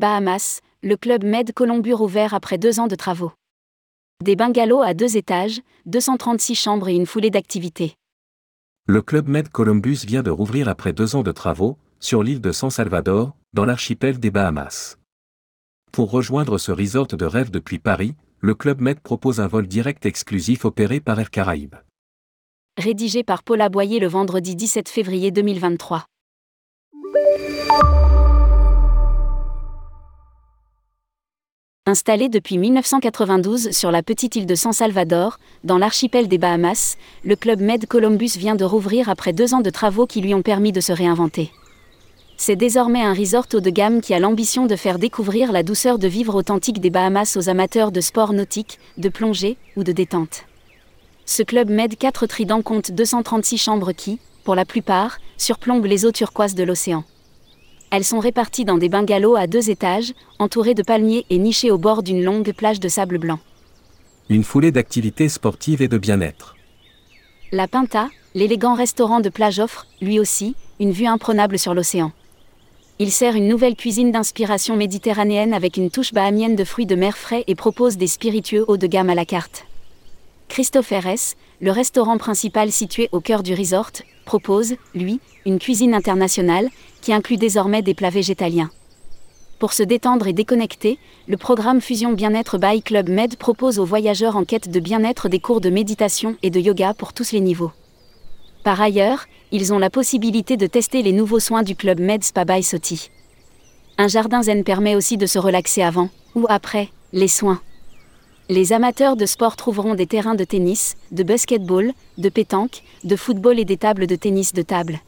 Bahamas, le club Med Columbus ouvert après deux ans de travaux. Des bungalows à deux étages, 236 chambres et une foulée d'activités. Le club Med Columbus vient de rouvrir après deux ans de travaux, sur l'île de San Salvador, dans l'archipel des Bahamas. Pour rejoindre ce resort de rêve depuis Paris, le Club Med propose un vol direct exclusif opéré par Air Caraïbes. Rédigé par Paul Aboyer le vendredi 17 février 2023. Installé depuis 1992 sur la petite île de San Salvador, dans l'archipel des Bahamas, le Club Med Columbus vient de rouvrir après deux ans de travaux qui lui ont permis de se réinventer. C'est désormais un resort haut de gamme qui a l'ambition de faire découvrir la douceur de vivre authentique des Bahamas aux amateurs de sport nautique, de plongée ou de détente. Ce club Med 4 Trident compte 236 chambres qui, pour la plupart, surplombent les eaux turquoises de l'océan. Elles sont réparties dans des bungalows à deux étages, entourés de palmiers et nichés au bord d'une longue plage de sable blanc. Une foulée d'activités sportives et de bien-être. La Pinta, l'élégant restaurant de plage offre, lui aussi, une vue imprenable sur l'océan. Il sert une nouvelle cuisine d'inspiration méditerranéenne avec une touche bahamienne de fruits de mer frais et propose des spiritueux haut de gamme à la carte. Christopher S., le restaurant principal situé au cœur du resort, propose, lui, une cuisine internationale, qui inclut désormais des plats végétaliens. Pour se détendre et déconnecter, le programme Fusion Bien-être by Club Med propose aux voyageurs en quête de bien-être des cours de méditation et de yoga pour tous les niveaux. Par ailleurs, ils ont la possibilité de tester les nouveaux soins du club Med Spa by Soti. Un jardin zen permet aussi de se relaxer avant ou après les soins. Les amateurs de sport trouveront des terrains de tennis, de basketball, de pétanque, de football et des tables de tennis de table.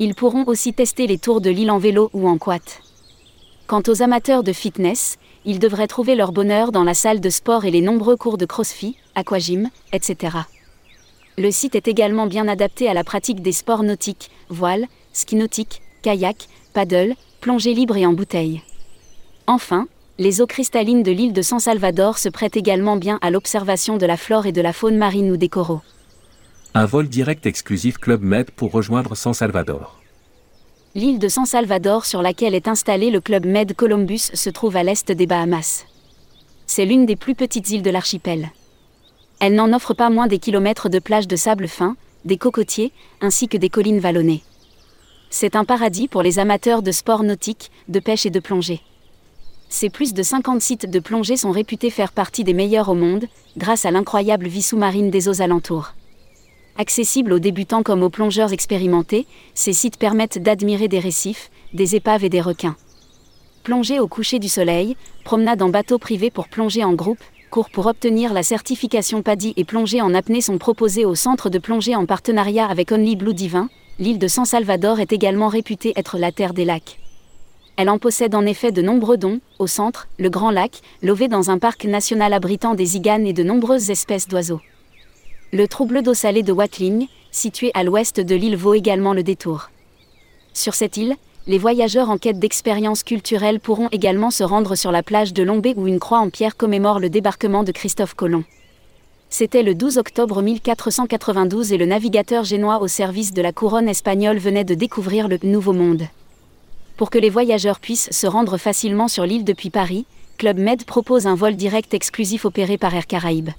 Ils pourront aussi tester les tours de l'île en vélo ou en quad. Quant aux amateurs de fitness, ils devraient trouver leur bonheur dans la salle de sport et les nombreux cours de crossfit, aquagym, etc. Le site est également bien adapté à la pratique des sports nautiques, voile, ski nautique, kayak, paddle, plongée libre et en bouteille. Enfin, les eaux cristallines de l'île de San Salvador se prêtent également bien à l'observation de la flore et de la faune marine ou des coraux. Un vol direct exclusif Club Med pour rejoindre San Salvador. L'île de San Salvador sur laquelle est installé le Club Med Columbus se trouve à l'est des Bahamas. C'est l'une des plus petites îles de l'archipel. Elle n'en offre pas moins des kilomètres de plages de sable fin, des cocotiers, ainsi que des collines vallonnées. C'est un paradis pour les amateurs de sports nautiques, de pêche et de plongée. Ces plus de 50 sites de plongée sont réputés faire partie des meilleurs au monde, grâce à l'incroyable vie sous-marine des eaux alentours. Accessibles aux débutants comme aux plongeurs expérimentés, ces sites permettent d'admirer des récifs, des épaves et des requins. Plongée au coucher du soleil, promenade en bateau privé pour plonger en groupe, cours pour obtenir la certification PADI et plongée en apnée sont proposés au centre de plongée en partenariat avec Only Blue Divin. L'île de San Salvador est également réputée être la terre des lacs. Elle en possède en effet de nombreux dons, au centre, le Grand Lac, lové dans un parc national abritant des iganes et de nombreuses espèces d'oiseaux. Le trouble d'eau salée de Watling, situé à l'ouest de l'île, vaut également le détour. Sur cette île, les voyageurs en quête d'expériences culturelles pourront également se rendre sur la plage de Lombé où une croix en pierre commémore le débarquement de Christophe Colomb. C'était le 12 octobre 1492 et le navigateur génois au service de la couronne espagnole venait de découvrir le Nouveau Monde. Pour que les voyageurs puissent se rendre facilement sur l'île depuis Paris, Club Med propose un vol direct exclusif opéré par Air Caraïbes.